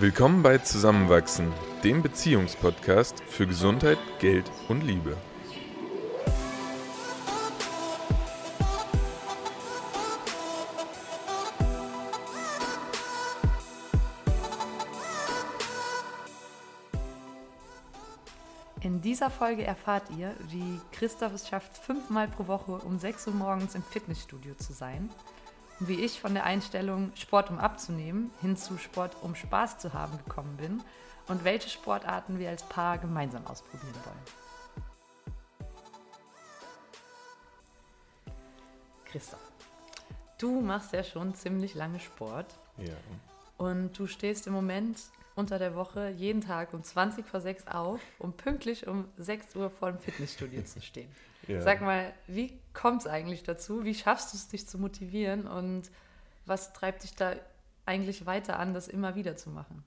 Willkommen bei Zusammenwachsen, dem Beziehungspodcast für Gesundheit, Geld und Liebe. In dieser Folge erfahrt ihr, wie Christoph es schafft, fünfmal pro Woche um 6 Uhr morgens im Fitnessstudio zu sein und wie ich von der Einstellung Sport um abzunehmen hin zu Sport um Spaß zu haben gekommen bin und welche Sportarten wir als Paar gemeinsam ausprobieren wollen. Christoph, du machst ja schon ziemlich lange Sport Ja. und du stehst im Moment unter der Woche jeden Tag um 20 vor 6 auf, um pünktlich um 6 Uhr vor dem Fitnessstudio zu stehen. Ja. Sag mal, wie kommt es eigentlich dazu? Wie schaffst du es, dich zu motivieren? Und was treibt dich da eigentlich weiter an, das immer wieder zu machen?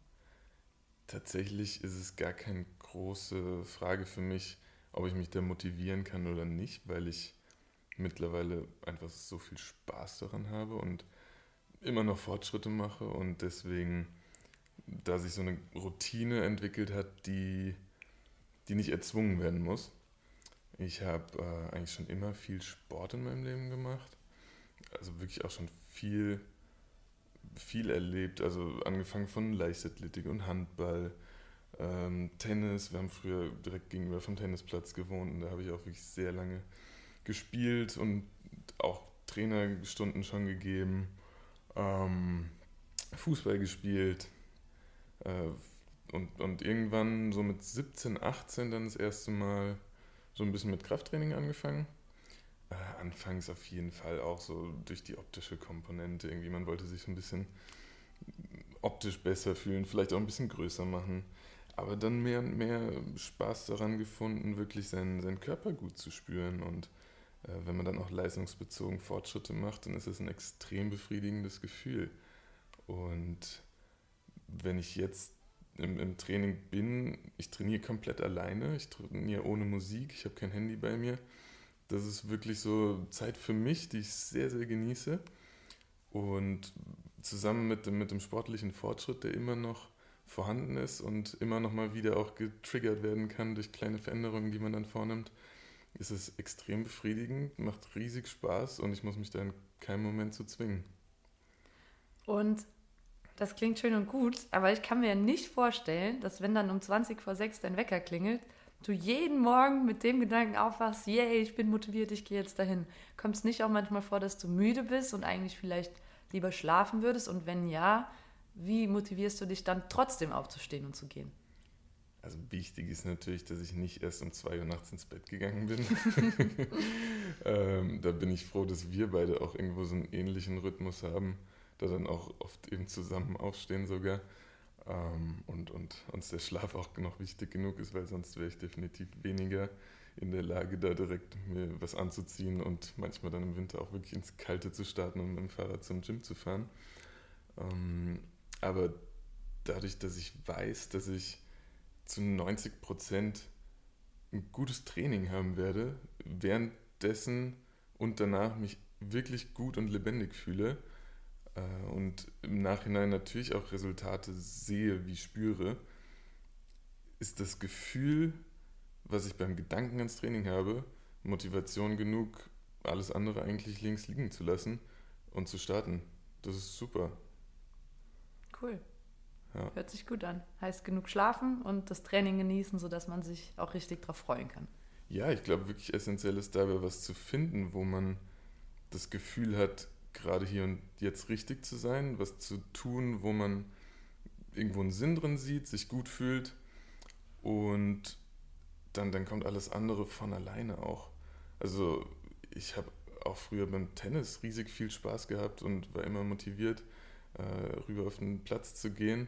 Tatsächlich ist es gar keine große Frage für mich, ob ich mich da motivieren kann oder nicht, weil ich mittlerweile einfach so viel Spaß daran habe und immer noch Fortschritte mache und deswegen, da sich so eine Routine entwickelt hat, die, die nicht erzwungen werden muss. Ich habe äh, eigentlich schon immer viel Sport in meinem Leben gemacht, also wirklich auch schon viel viel erlebt, also angefangen von Leichtathletik und Handball, ähm, Tennis. Wir haben früher direkt gegenüber vom Tennisplatz gewohnt und da habe ich auch wirklich sehr lange gespielt und auch Trainerstunden schon gegeben, ähm, Fußball gespielt äh, und, und irgendwann so mit 17, 18 dann das erste Mal so ein bisschen mit Krafttraining angefangen. Äh, anfangs auf jeden Fall auch so durch die optische Komponente. Irgendwie, man wollte sich so ein bisschen optisch besser fühlen, vielleicht auch ein bisschen größer machen. Aber dann mehr und mehr Spaß daran gefunden, wirklich seinen, seinen Körper gut zu spüren. Und äh, wenn man dann auch leistungsbezogen Fortschritte macht, dann ist es ein extrem befriedigendes Gefühl. Und wenn ich jetzt im, im Training bin, ich trainiere komplett alleine, ich trainiere ohne Musik, ich habe kein Handy bei mir das ist wirklich so Zeit für mich, die ich sehr, sehr genieße. Und zusammen mit dem, mit dem sportlichen Fortschritt, der immer noch vorhanden ist und immer noch mal wieder auch getriggert werden kann durch kleine Veränderungen, die man dann vornimmt, ist es extrem befriedigend, macht riesig Spaß und ich muss mich da in keinem Moment zu zwingen. Und das klingt schön und gut, aber ich kann mir nicht vorstellen, dass wenn dann um 20 vor 6 dein Wecker klingelt, du jeden Morgen mit dem Gedanken aufwachst, yay, ich bin motiviert, ich gehe jetzt dahin. Kommt es nicht auch manchmal vor, dass du müde bist und eigentlich vielleicht lieber schlafen würdest? Und wenn ja, wie motivierst du dich dann trotzdem aufzustehen und zu gehen? Also wichtig ist natürlich, dass ich nicht erst um 2 Uhr nachts ins Bett gegangen bin. ähm, da bin ich froh, dass wir beide auch irgendwo so einen ähnlichen Rhythmus haben, da dann auch oft eben zusammen aufstehen sogar. Ähm, und, und uns der Schlaf auch noch wichtig genug ist, weil sonst wäre ich definitiv weniger in der Lage, da direkt mir was anzuziehen und manchmal dann im Winter auch wirklich ins Kalte zu starten und mit dem Fahrrad zum Gym zu fahren. Ähm, aber dadurch, dass ich weiß, dass ich zu 90 Prozent ein gutes Training haben werde, währenddessen und danach mich wirklich gut und lebendig fühle, und im Nachhinein natürlich auch Resultate sehe, wie spüre, ist das Gefühl, was ich beim Gedanken ans Training habe, Motivation genug, alles andere eigentlich links liegen zu lassen und zu starten. Das ist super. Cool. Ja. Hört sich gut an. Heißt genug schlafen und das Training genießen, sodass man sich auch richtig darauf freuen kann. Ja, ich glaube wirklich essentiell ist dabei was zu finden, wo man das Gefühl hat, gerade hier und jetzt richtig zu sein, was zu tun, wo man irgendwo einen Sinn drin sieht, sich gut fühlt und dann, dann kommt alles andere von alleine auch. Also ich habe auch früher beim Tennis riesig viel Spaß gehabt und war immer motiviert, äh, rüber auf den Platz zu gehen.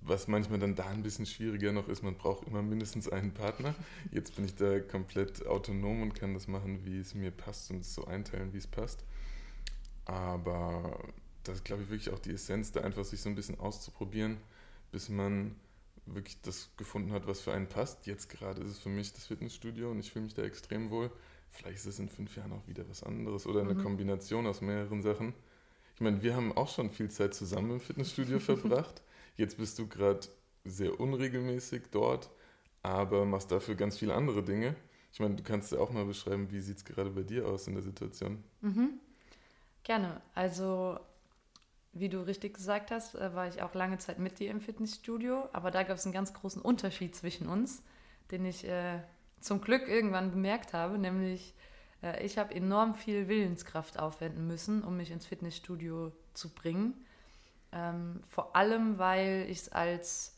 Was manchmal dann da ein bisschen schwieriger noch ist, man braucht immer mindestens einen Partner. Jetzt bin ich da komplett autonom und kann das machen, wie es mir passt und es so einteilen, wie es passt. Aber das ist, glaube ich, wirklich auch die Essenz, da einfach sich so ein bisschen auszuprobieren, bis man wirklich das gefunden hat, was für einen passt. Jetzt gerade ist es für mich das Fitnessstudio und ich fühle mich da extrem wohl. Vielleicht ist es in fünf Jahren auch wieder was anderes oder eine mhm. Kombination aus mehreren Sachen. Ich meine, wir haben auch schon viel Zeit zusammen im Fitnessstudio verbracht. Jetzt bist du gerade sehr unregelmäßig dort, aber machst dafür ganz viele andere Dinge. Ich meine, du kannst ja auch mal beschreiben, wie sieht es gerade bei dir aus in der Situation? Mhm. Gerne. Also, wie du richtig gesagt hast, äh, war ich auch lange Zeit mit dir im Fitnessstudio, aber da gab es einen ganz großen Unterschied zwischen uns, den ich äh, zum Glück irgendwann bemerkt habe, nämlich äh, ich habe enorm viel Willenskraft aufwenden müssen, um mich ins Fitnessstudio zu bringen. Ähm, vor allem, weil ich es als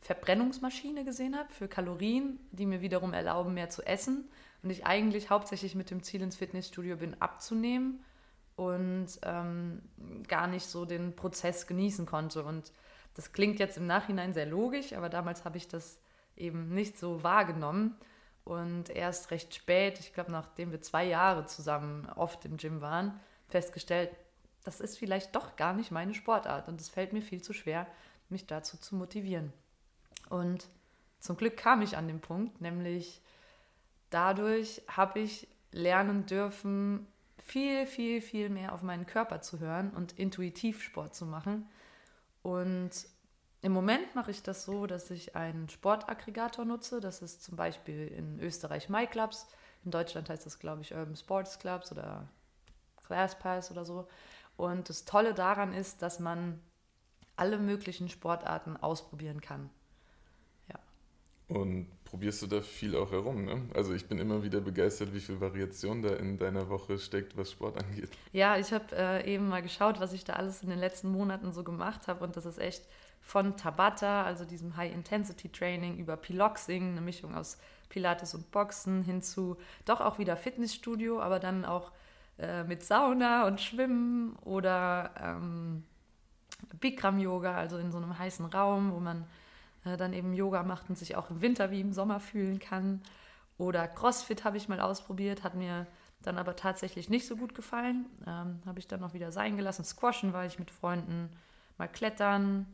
Verbrennungsmaschine gesehen habe für Kalorien, die mir wiederum erlauben, mehr zu essen. Und ich eigentlich hauptsächlich mit dem Ziel ins Fitnessstudio bin, abzunehmen und ähm, gar nicht so den Prozess genießen konnte. Und das klingt jetzt im Nachhinein sehr logisch, aber damals habe ich das eben nicht so wahrgenommen. Und erst recht spät, ich glaube, nachdem wir zwei Jahre zusammen oft im Gym waren, festgestellt, das ist vielleicht doch gar nicht meine Sportart und es fällt mir viel zu schwer, mich dazu zu motivieren. Und zum Glück kam ich an den Punkt, nämlich dadurch habe ich lernen dürfen, viel, viel, viel mehr auf meinen Körper zu hören und intuitiv Sport zu machen. Und im Moment mache ich das so, dass ich einen Sportaggregator nutze. Das ist zum Beispiel in Österreich MyClubs. In Deutschland heißt das, glaube ich, Urban Sports Clubs oder ClassPass oder so. Und das Tolle daran ist, dass man alle möglichen Sportarten ausprobieren kann. Und probierst du da viel auch herum, ne? Also ich bin immer wieder begeistert, wie viel Variation da in deiner Woche steckt, was Sport angeht. Ja, ich habe äh, eben mal geschaut, was ich da alles in den letzten Monaten so gemacht habe und das ist echt von Tabata, also diesem High-Intensity-Training, über Piloxing, eine Mischung aus Pilates und Boxen, hin zu doch auch wieder Fitnessstudio, aber dann auch äh, mit Sauna und Schwimmen oder ähm, Bikram-Yoga, also in so einem heißen Raum, wo man äh, dann eben Yoga macht und sich auch im Winter wie im Sommer fühlen kann. Oder CrossFit habe ich mal ausprobiert, hat mir dann aber tatsächlich nicht so gut gefallen. Ähm, habe ich dann noch wieder sein gelassen. Squashen war ich mit Freunden, mal klettern,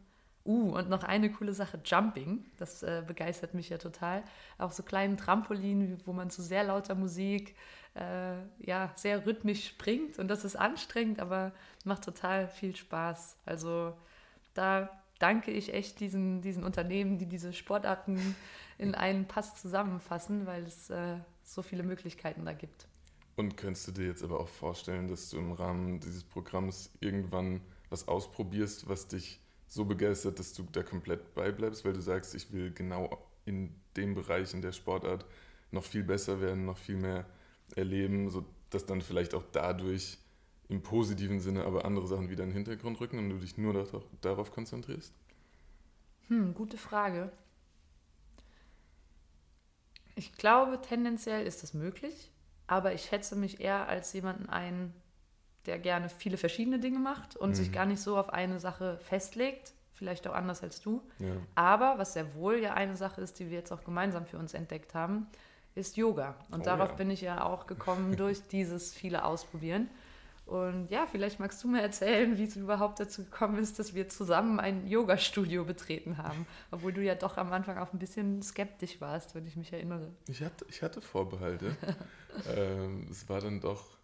Uh, und noch eine coole Sache, Jumping. Das äh, begeistert mich ja total. Auf so kleinen Trampolinen, wo man zu sehr lauter Musik äh, ja, sehr rhythmisch springt. Und das ist anstrengend, aber macht total viel Spaß. Also da danke ich echt diesen, diesen Unternehmen, die diese Sportarten in einen Pass zusammenfassen, weil es äh, so viele Möglichkeiten da gibt. Und könntest du dir jetzt aber auch vorstellen, dass du im Rahmen dieses Programms irgendwann was ausprobierst, was dich so begeistert, dass du da komplett beibleibst, weil du sagst, ich will genau in dem Bereich, in der Sportart noch viel besser werden, noch viel mehr erleben, sodass dann vielleicht auch dadurch im positiven Sinne aber andere Sachen wieder in den Hintergrund rücken und du dich nur darauf, darauf konzentrierst? Hm, gute Frage. Ich glaube, tendenziell ist das möglich, aber ich schätze mich eher als jemanden ein, der gerne viele verschiedene Dinge macht und mhm. sich gar nicht so auf eine Sache festlegt. Vielleicht auch anders als du. Ja. Aber was sehr wohl ja eine Sache ist, die wir jetzt auch gemeinsam für uns entdeckt haben, ist Yoga. Und oh, darauf ja. bin ich ja auch gekommen durch dieses viele Ausprobieren. Und ja, vielleicht magst du mir erzählen, wie es überhaupt dazu gekommen ist, dass wir zusammen ein Yoga-Studio betreten haben. Obwohl du ja doch am Anfang auch ein bisschen skeptisch warst, wenn ich mich erinnere. Ich hatte, ich hatte Vorbehalte. ähm, es war dann doch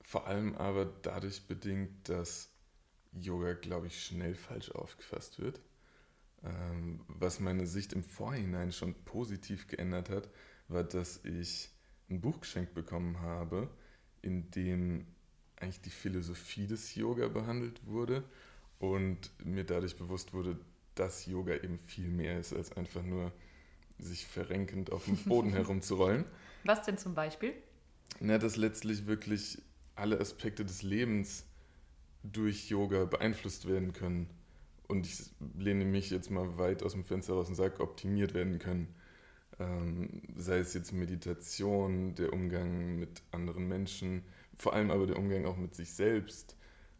vor allem aber dadurch bedingt, dass Yoga, glaube ich, schnell falsch aufgefasst wird. Ähm, was meine Sicht im Vorhinein schon positiv geändert hat, war, dass ich ein Buch geschenkt bekommen habe, in dem eigentlich die Philosophie des Yoga behandelt wurde und mir dadurch bewusst wurde, dass Yoga eben viel mehr ist als einfach nur sich verrenkend auf dem Boden herumzurollen. Was denn zum Beispiel? Na, dass letztlich wirklich alle Aspekte des Lebens durch Yoga beeinflusst werden können. Und ich lehne mich jetzt mal weit aus dem Fenster raus und sage, optimiert werden können. Ähm, sei es jetzt Meditation, der Umgang mit anderen Menschen, vor allem aber der Umgang auch mit sich selbst,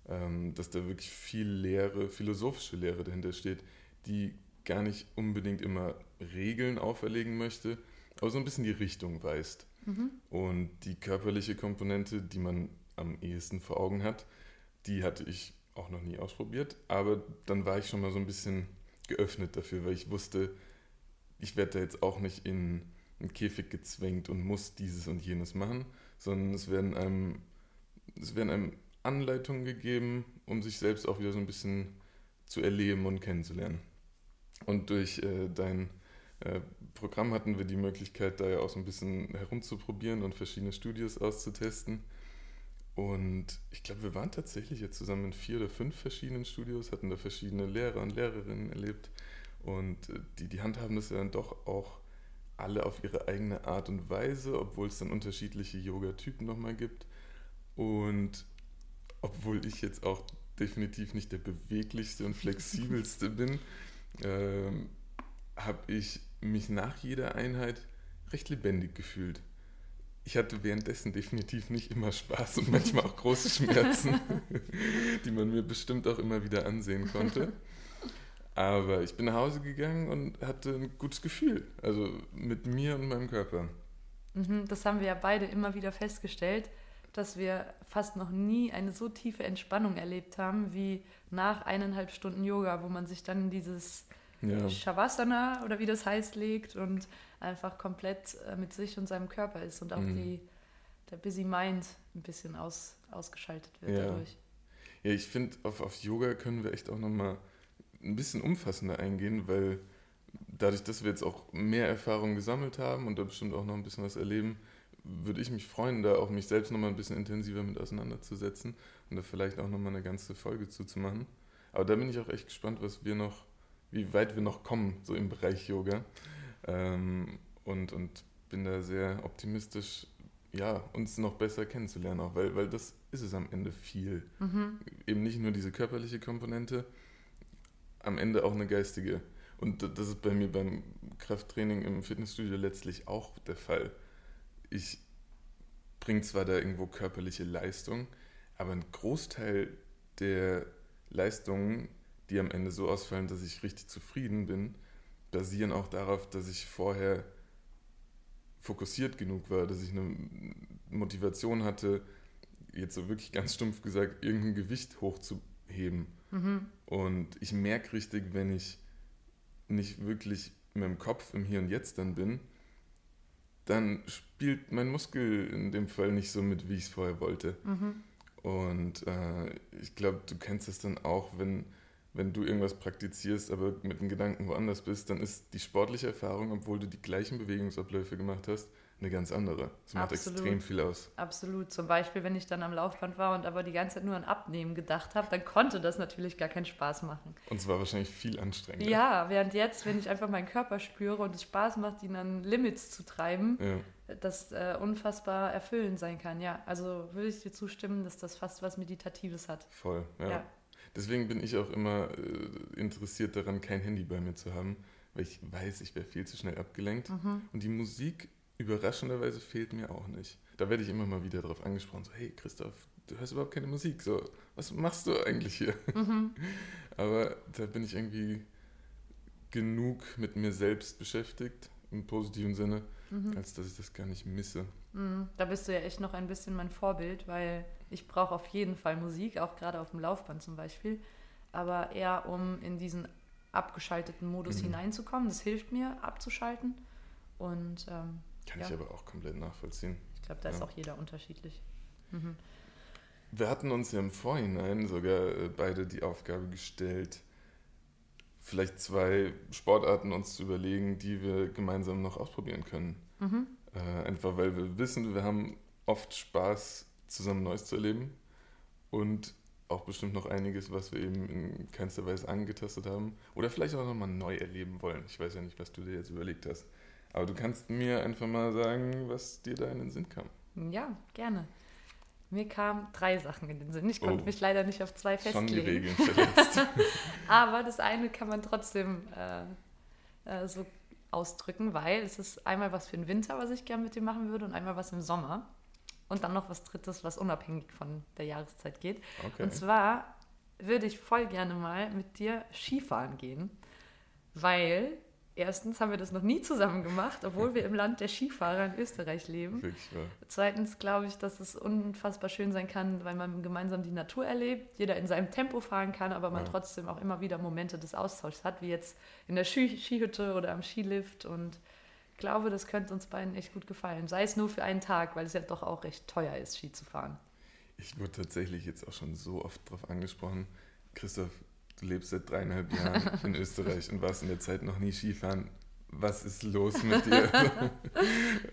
ähm, dass da wirklich viel Lehre, philosophische Lehre dahinter steht, die gar nicht unbedingt immer Regeln auferlegen möchte, aber so ein bisschen die Richtung weist. Mhm. Und die körperliche Komponente, die man am ehesten vor Augen hat. Die hatte ich auch noch nie ausprobiert, aber dann war ich schon mal so ein bisschen geöffnet dafür, weil ich wusste, ich werde da jetzt auch nicht in einen Käfig gezwängt und muss dieses und jenes machen, sondern es werden einem, es werden einem Anleitungen gegeben, um sich selbst auch wieder so ein bisschen zu erleben und kennenzulernen. Und durch äh, dein äh, Programm hatten wir die Möglichkeit, da ja auch so ein bisschen herumzuprobieren und verschiedene Studios auszutesten. Und ich glaube, wir waren tatsächlich jetzt zusammen in vier oder fünf verschiedenen Studios, hatten da verschiedene Lehrer und Lehrerinnen erlebt. Und äh, die, die handhaben das ja dann doch auch alle auf ihre eigene Art und Weise, obwohl es dann unterschiedliche Yoga-Typen nochmal gibt. Und obwohl ich jetzt auch definitiv nicht der beweglichste und flexibelste bin, ähm, habe ich mich nach jeder Einheit recht lebendig gefühlt. Ich hatte währenddessen definitiv nicht immer Spaß und manchmal auch große Schmerzen, die man mir bestimmt auch immer wieder ansehen konnte. Aber ich bin nach Hause gegangen und hatte ein gutes Gefühl, also mit mir und meinem Körper. Mhm, das haben wir ja beide immer wieder festgestellt, dass wir fast noch nie eine so tiefe Entspannung erlebt haben wie nach eineinhalb Stunden Yoga, wo man sich dann in dieses ja. Shavasana oder wie das heißt legt und einfach komplett äh, mit sich und seinem Körper ist und auch mhm. die, der Busy Mind ein bisschen aus, ausgeschaltet wird ja. dadurch. Ja, ich finde, auf, auf Yoga können wir echt auch nochmal ein bisschen umfassender eingehen, weil dadurch, dass wir jetzt auch mehr Erfahrung gesammelt haben und da bestimmt auch noch ein bisschen was erleben, würde ich mich freuen, da auch mich selbst nochmal ein bisschen intensiver mit auseinanderzusetzen und da vielleicht auch nochmal eine ganze Folge zuzumachen. Aber da bin ich auch echt gespannt, was wir noch, wie weit wir noch kommen, so im Bereich Yoga. Ähm, und, und bin da sehr optimistisch, ja, uns noch besser kennenzulernen, auch weil, weil das ist es am Ende viel. Mhm. Eben nicht nur diese körperliche Komponente, am Ende auch eine geistige. Und das ist bei mir beim Krafttraining im Fitnessstudio letztlich auch der Fall ich bringe zwar da irgendwo körperliche Leistung, aber ein Großteil der Leistungen, die am Ende so ausfallen, dass ich richtig zufrieden bin, basieren auch darauf, dass ich vorher fokussiert genug war, dass ich eine Motivation hatte, jetzt so wirklich ganz stumpf gesagt, irgendein Gewicht hochzuheben. Mhm. Und ich merke richtig, wenn ich nicht wirklich mit dem Kopf im Hier und Jetzt dann bin, dann spielt mein Muskel in dem Fall nicht so mit, wie ich es vorher wollte. Mhm. Und äh, ich glaube, du kennst es dann auch, wenn, wenn du irgendwas praktizierst, aber mit den Gedanken woanders bist, dann ist die sportliche Erfahrung, obwohl du die gleichen Bewegungsabläufe gemacht hast, eine ganz andere. Das macht Absolut. extrem viel aus. Absolut. Zum Beispiel, wenn ich dann am Laufband war und aber die ganze Zeit nur an Abnehmen gedacht habe, dann konnte das natürlich gar keinen Spaß machen. Und es war wahrscheinlich viel anstrengender. Ja, während jetzt, wenn ich einfach meinen Körper spüre und es Spaß macht, ihn an Limits zu treiben, ja. das äh, unfassbar erfüllend sein kann. Ja, also würde ich dir zustimmen, dass das fast was Meditatives hat. Voll, ja. ja. Deswegen bin ich auch immer äh, interessiert daran, kein Handy bei mir zu haben, weil ich weiß, ich wäre viel zu schnell abgelenkt. Mhm. Und die Musik überraschenderweise fehlt mir auch nicht. Da werde ich immer mal wieder darauf angesprochen, so, hey Christoph, du hörst überhaupt keine Musik, so, was machst du eigentlich hier? Mhm. Aber da bin ich irgendwie genug mit mir selbst beschäftigt, im positiven Sinne, mhm. als dass ich das gar nicht misse. Mhm. Da bist du ja echt noch ein bisschen mein Vorbild, weil ich brauche auf jeden Fall Musik, auch gerade auf dem Laufband zum Beispiel, aber eher um in diesen abgeschalteten Modus mhm. hineinzukommen. Das hilft mir, abzuschalten. Und ähm, kann ja. ich aber auch komplett nachvollziehen. Ich glaube, da ja. ist auch jeder unterschiedlich. Mhm. Wir hatten uns ja im Vorhinein sogar äh, beide die Aufgabe gestellt, vielleicht zwei Sportarten uns zu überlegen, die wir gemeinsam noch ausprobieren können. Mhm. Äh, einfach weil wir wissen, wir haben oft Spaß, zusammen Neues zu erleben und auch bestimmt noch einiges, was wir eben in keinster Weise angetastet haben oder vielleicht auch nochmal neu erleben wollen. Ich weiß ja nicht, was du dir jetzt überlegt hast. Aber du kannst mir einfach mal sagen, was dir da in den Sinn kam. Ja, gerne. Mir kamen drei Sachen in den Sinn. Ich konnte oh, mich leider nicht auf zwei festlegen. Schon die Regeln verletzt. Aber das eine kann man trotzdem äh, äh, so ausdrücken, weil es ist einmal was für den Winter, was ich gerne mit dir machen würde, und einmal was im Sommer. Und dann noch was Drittes, was unabhängig von der Jahreszeit geht. Okay. Und zwar würde ich voll gerne mal mit dir Skifahren gehen, weil Erstens haben wir das noch nie zusammen gemacht, obwohl wir im Land der Skifahrer in Österreich leben. Wirklich, ja. Zweitens glaube ich, dass es unfassbar schön sein kann, weil man gemeinsam die Natur erlebt, jeder in seinem Tempo fahren kann, aber man ja. trotzdem auch immer wieder Momente des Austauschs hat, wie jetzt in der Ski Skihütte oder am Skilift. Und ich glaube, das könnte uns beiden echt gut gefallen. Sei es nur für einen Tag, weil es ja doch auch recht teuer ist, Ski zu fahren. Ich wurde tatsächlich jetzt auch schon so oft darauf angesprochen, Christoph, du lebst seit dreieinhalb Jahren in Österreich und warst in der Zeit noch nie Skifahren. Was ist los mit dir?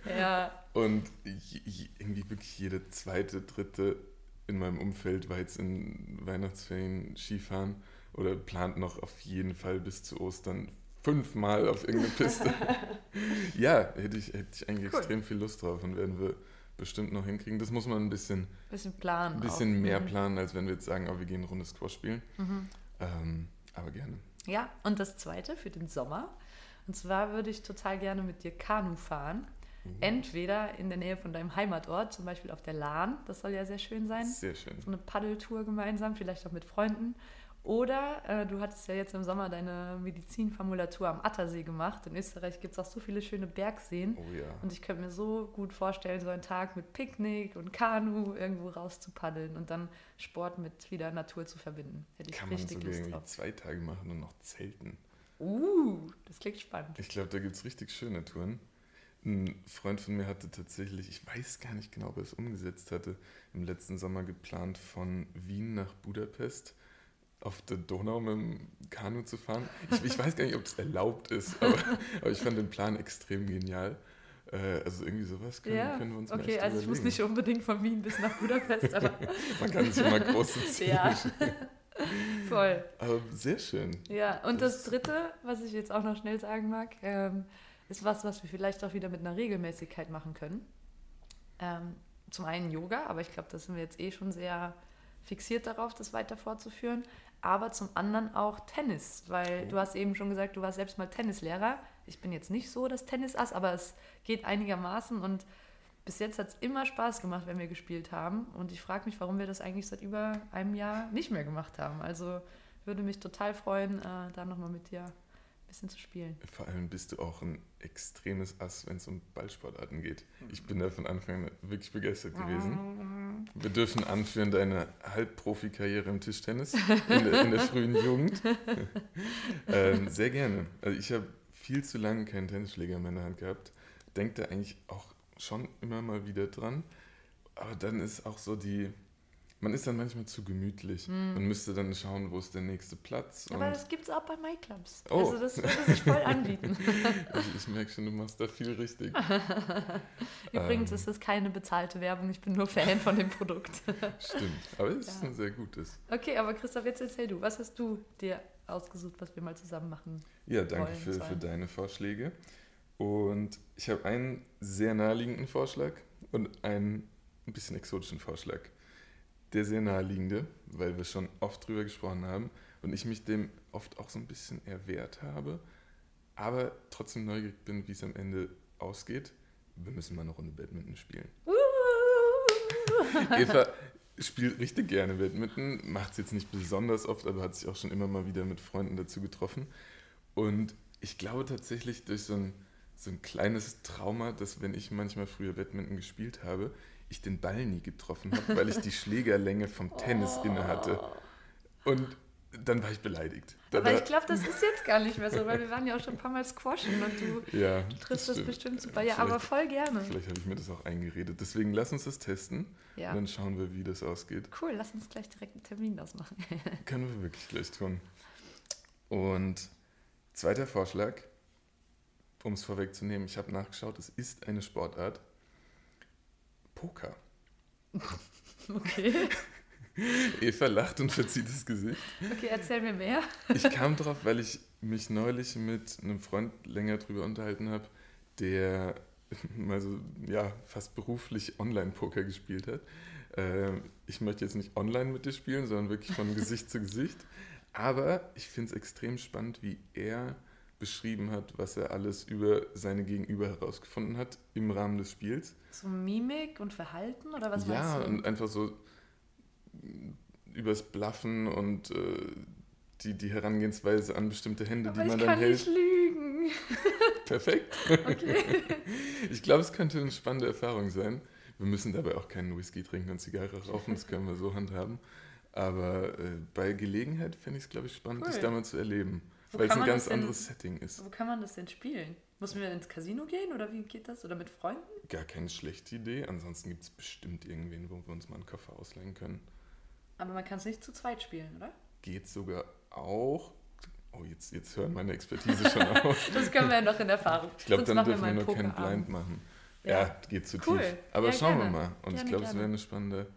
Ja, Und irgendwie wirklich jede zweite, dritte in meinem Umfeld war jetzt in Weihnachtsferien Skifahren oder plant noch auf jeden Fall bis zu Ostern fünfmal auf irgendeine Piste. ja, hätte ich, hätte ich eigentlich Cool. extrem viel Lust drauf und werden wir bestimmt noch hinkriegen. Das muss man ein bisschen, bisschen planen. ein bisschen mehr Mhm. planen, als wenn wir jetzt sagen, oh, wir gehen eine Runde Squash spielen. Ähm, aber gerne. Ja, und das zweite für den Sommer. Und zwar würde ich total gerne mit dir Kanu fahren. Mhm. Entweder in der Nähe von deinem Heimatort, zum Beispiel auf der Lahn, das soll ja sehr schön sein. Sehr schön. So eine Paddeltour gemeinsam, vielleicht auch mit Freunden. Oder äh, du hattest ja jetzt im Sommer deine Medizinformulatur am Attersee gemacht. In Österreich gibt es auch so viele schöne Bergseen. Oh ja. Und ich könnte mir so gut vorstellen, so einen Tag mit Picknick und Kanu irgendwo raus zu paddeln und dann Sport mit wieder Natur zu verbinden. Hätte ich Kann man richtig sogar Lust drauf. zwei Tage machen und noch zelten. Uh, das klingt spannend. Ich glaube, da gibt es richtig schöne Touren. Ein Freund von mir hatte tatsächlich, ich weiß gar nicht genau, ob er es umgesetzt hatte, im letzten Sommer geplant, von Wien nach Budapest auf der Donau mit dem Kanu zu fahren. Ich, ich weiß gar nicht, ob das erlaubt ist, aber, aber ich fand den Plan extrem genial. Äh, also irgendwie sowas können, ja, können wir uns mal okay, also ich muss überlegen. nicht unbedingt von Wien bis nach Budapest, aber Man kann sich immer große Ziele ja, voll. Aber sehr schön. Ja, und das Das- Dritte, was ich jetzt auch noch schnell sagen mag, ähm, ist was, was wir vielleicht auch wieder mit einer Regelmäßigkeit machen können. Ähm, zum einen Yoga, aber ich glaube, da sind wir jetzt eh schon sehr fixiert darauf, das weiter fortzuführen. Aber zum anderen auch Tennis, weil Oh. du hast eben schon gesagt, du warst selbst mal Tennislehrer. Ich bin jetzt nicht so das Tennisass, aber es geht einigermaßen und bis jetzt hat es immer Spaß gemacht, wenn wir gespielt haben. Und ich frage mich, warum wir das eigentlich seit über einem Jahr nicht mehr gemacht haben. Also würde mich total freuen, äh, da nochmal mit dir bisschen zu spielen. Vor allem bist du auch ein extremes Ass, wenn es um Ballsportarten geht. Ich bin da von Anfang an wirklich begeistert gewesen. Wir dürfen anführen deine Halbprofikarriere im Tischtennis in der, in der frühen Jugend. ähm, sehr gerne. Also ich habe viel zu lange keinen Tennisschläger mehr in der Hand gehabt. Denke da eigentlich auch schon immer mal wieder dran. Aber dann ist auch so die, man ist dann manchmal zu gemütlich. Man müsste dann schauen, wo ist der nächste Platz. Aber das gibt es auch bei MyClubs. Oh. Also das würde sich voll anbieten. ich, ich merke schon, du machst da viel richtig. Übrigens Ähm. ist das keine bezahlte Werbung, ich bin nur Fan von dem Produkt. Stimmt. Aber es ist Ja. ein sehr gutes. Okay, aber Christoph, jetzt erzähl du, was hast du dir ausgesucht, was wir mal zusammen machen? Ja, danke Wollen für, für deine Vorschläge. Und ich habe einen sehr naheliegenden Vorschlag und einen ein bisschen exotischen Vorschlag. Der sehr naheliegende, weil wir schon oft drüber gesprochen haben und ich mich dem oft auch so ein bisschen erwehrt habe, aber trotzdem neugierig bin, wie es am Ende ausgeht. Wir müssen mal eine Runde Badminton spielen. Eva spielt richtig gerne Badminton, macht es jetzt nicht besonders oft, aber hat sich auch schon immer mal wieder mit Freunden dazu getroffen. Und ich glaube tatsächlich durch so ein, so ein kleines Trauma, dass wenn ich manchmal früher Badminton gespielt habe, ich den Ball nie getroffen habe, weil ich die Schlägerlänge vom Tennis inne hatte. Und dann war ich beleidigt. Da, Aber ich glaube, das ist jetzt gar nicht mehr so, weil wir waren ja auch schon ein paar Mal squashen und du ja, triffst das stimmt. bestimmt super. Ja, aber voll gerne. Vielleicht habe ich mir das auch eingeredet. Deswegen lass uns das testen Ja. und dann schauen wir, wie das ausgeht. Cool, lass uns gleich direkt einen Termin ausmachen. Können wir wirklich gleich tun. Und zweiter Vorschlag, um es vorwegzunehmen, ich habe nachgeschaut, es ist eine Sportart. Poker. Okay. Eva lacht und verzieht das Gesicht. Okay, erzähl mir mehr. Ich kam drauf, weil ich mich neulich mit einem Freund länger drüber unterhalten habe, der mal so, ja, fast beruflich Online-Poker gespielt hat. Ähm, ich möchte jetzt nicht online mit dir spielen, sondern wirklich von Gesicht zu Gesicht. Aber ich finde es extrem spannend, wie er beschrieben hat, was er alles über seine Gegenüber herausgefunden hat im Rahmen des Spiels. So Mimik und Verhalten oder was ja, meinst du? und einfach so übers Bluffen und äh, die, die Herangehensweise an bestimmte Hände, aber die man ich dann kann hält. nicht lügen. Perfekt. Okay. Ich glaube, es könnte eine spannende Erfahrung sein. Wir müssen dabei auch keinen Whisky trinken und Zigarre rauchen, das können wir so handhaben. Aber äh, bei Gelegenheit fände ich es, glaube ich, spannend, Cool. das da mal zu erleben. Weil es ein ganz denn- anderes Setting ist. Wo kann man das denn spielen? Muss man ins Casino gehen oder wie geht das? Oder mit Freunden? Gar keine schlechte Idee. Ansonsten gibt es bestimmt irgendwen, wo wir uns mal einen Koffer ausleihen können. Aber man kann es nicht zu zweit spielen, oder? geht sogar auch. Oh, jetzt, jetzt hören meine Expertise schon auf. das können wir ja noch in Erfahrung. Ich glaube, dann dürfen wir, wir nur kein Blind machen. Ja, ja geht zu cool. tief. Aber ja, schauen gerne. wir mal. Und gerne, ich glaube, es wäre eine spannende,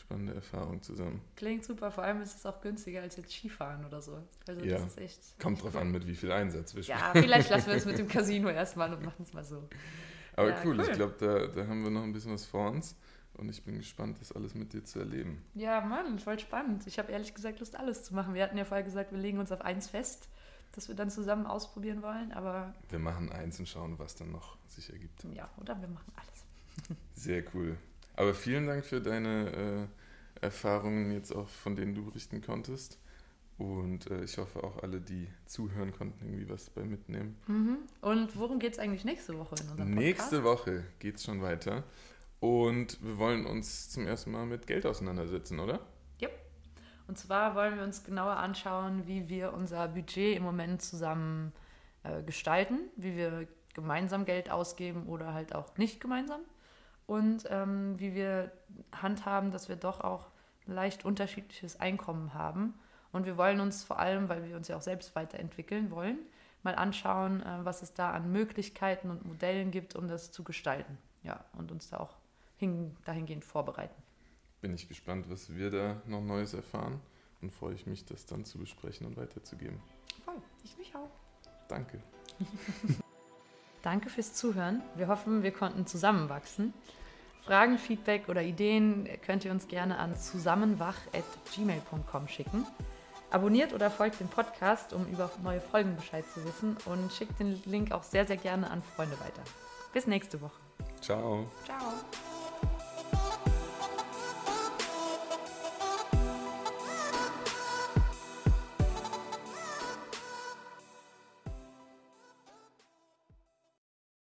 spannende Erfahrung zusammen. Klingt super. Vor allem ist es auch günstiger als jetzt Skifahren oder so. Also ja. das ist echt. Kommt drauf cool. an, mit wie viel Einsatz wir spielen. Ja, vielleicht lassen wir es mit dem Casino erstmal und machen es mal so. Aber ja, cool, cool, ich glaube, da, da haben wir noch ein bisschen was vor uns. Und ich bin gespannt, das alles mit dir zu erleben. Ja, Mann, voll spannend. Ich habe ehrlich gesagt Lust, alles zu machen. Wir hatten ja vorher gesagt, wir legen uns auf eins fest, das wir dann zusammen ausprobieren wollen, aber... Wir machen eins und schauen, was dann noch sich ergibt. Ja, oder wir machen alles. Sehr cool. Aber vielen Dank für deine äh, Erfahrungen jetzt auch, von denen du berichten konntest. Und äh, ich hoffe auch alle, die zuhören konnten, irgendwie was bei mitnehmen. Mhm. Und worum geht es eigentlich nächste Woche in unserem Podcast? Nächste Woche geht es schon weiter. Und wir wollen uns zum ersten Mal mit Geld auseinandersetzen, oder? Ja. Und zwar wollen wir uns genauer anschauen, wie wir unser Budget im Moment zusammen äh, gestalten, wie wir gemeinsam Geld ausgeben oder halt auch nicht gemeinsam. Und ähm, wie wir handhaben, dass wir doch auch ein leicht unterschiedliches Einkommen haben. Und wir wollen uns vor allem, weil wir uns ja auch selbst weiterentwickeln wollen, mal anschauen, äh, was es da an Möglichkeiten und Modellen gibt, um das zu gestalten. Ja, und uns da auch hin, dahingehend vorbereiten. Bin ich gespannt, was wir da noch Neues erfahren und freue ich mich, das dann zu besprechen und weiterzugeben. Voll, ich mich auch. Danke. Danke fürs Zuhören. Wir hoffen, wir konnten zusammenwachsen. Fragen, Feedback oder Ideen könnt ihr uns gerne an zusammenwach.gmail.com schicken. Abonniert oder folgt dem Podcast, um über neue Folgen Bescheid zu wissen und schickt den Link auch sehr, sehr gerne an Freunde weiter. Bis nächste Woche. Ciao. Ciao.